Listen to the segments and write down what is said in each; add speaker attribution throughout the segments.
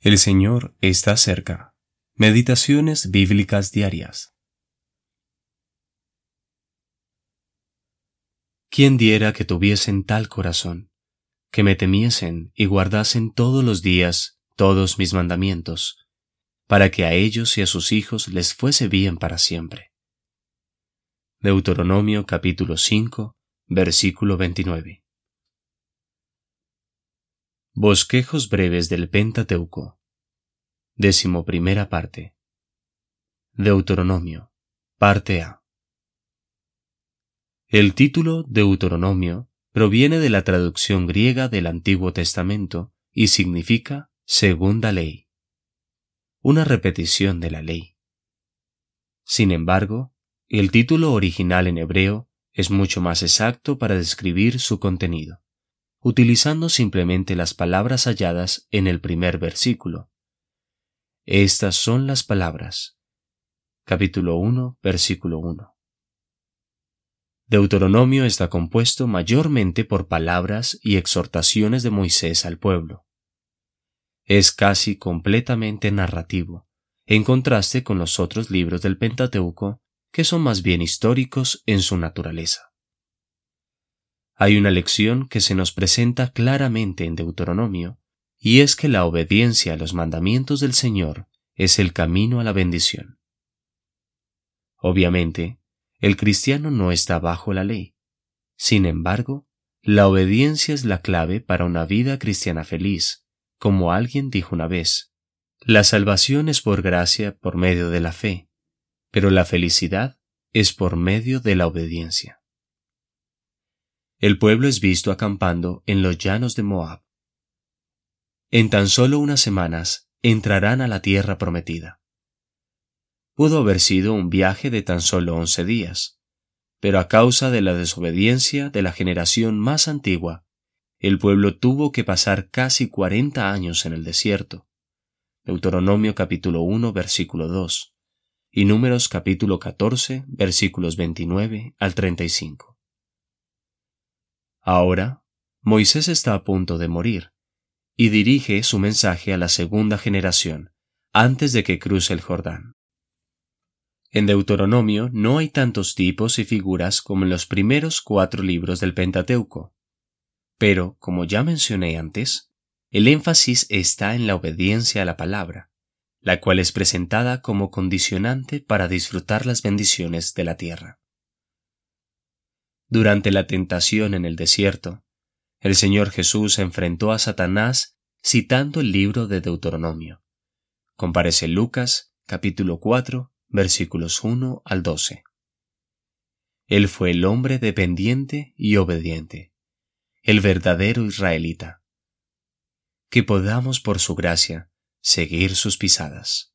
Speaker 1: El Señor está cerca. Meditaciones bíblicas diarias. ¿Quién diera que tuviesen tal corazón, que me temiesen y guardasen todos los días todos mis mandamientos, para que a ellos y a sus hijos les fuese bien para siempre? Deuteronomio capítulo 5, versículo 29. Bosquejos breves del Pentateuco. Décimo primera parte. Deuteronomio. Parte A. El título Deuteronomio proviene de la traducción griega del Antiguo Testamento y significa segunda ley. Una repetición de la ley. Sin embargo, el título original en hebreo es mucho más exacto para describir su contenido utilizando simplemente las palabras halladas en el primer versículo. Estas son las palabras. Capítulo 1, versículo 1. Deuteronomio está compuesto mayormente por palabras y exhortaciones de Moisés al pueblo. Es casi completamente narrativo, en contraste con los otros libros del Pentateuco, que son más bien históricos en su naturaleza. Hay una lección que se nos presenta claramente en Deuteronomio, y es que la obediencia a los mandamientos del Señor es el camino a la bendición. Obviamente, el cristiano no está bajo la ley. Sin embargo, la obediencia es la clave para una vida cristiana feliz, como alguien dijo una vez. La salvación es por gracia por medio de la fe, pero la felicidad es por medio de la obediencia el pueblo es visto acampando en los llanos de Moab. En tan solo unas semanas entrarán a la tierra prometida. Pudo haber sido un viaje de tan solo once días, pero a causa de la desobediencia de la generación más antigua, el pueblo tuvo que pasar casi cuarenta años en el desierto. Deuteronomio capítulo 1 versículo 2 y Números capítulo 14 versículos 29 al 35. Ahora, Moisés está a punto de morir, y dirige su mensaje a la segunda generación, antes de que cruce el Jordán. En Deuteronomio no hay tantos tipos y figuras como en los primeros cuatro libros del Pentateuco, pero, como ya mencioné antes, el énfasis está en la obediencia a la palabra, la cual es presentada como condicionante para disfrutar las bendiciones de la tierra. Durante la tentación en el desierto, el Señor Jesús enfrentó a Satanás citando el libro de Deuteronomio. Comparece Lucas, capítulo 4, versículos 1 al 12. Él fue el hombre dependiente y obediente, el verdadero israelita. Que podamos por su gracia seguir sus pisadas.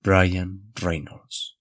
Speaker 1: Brian Reynolds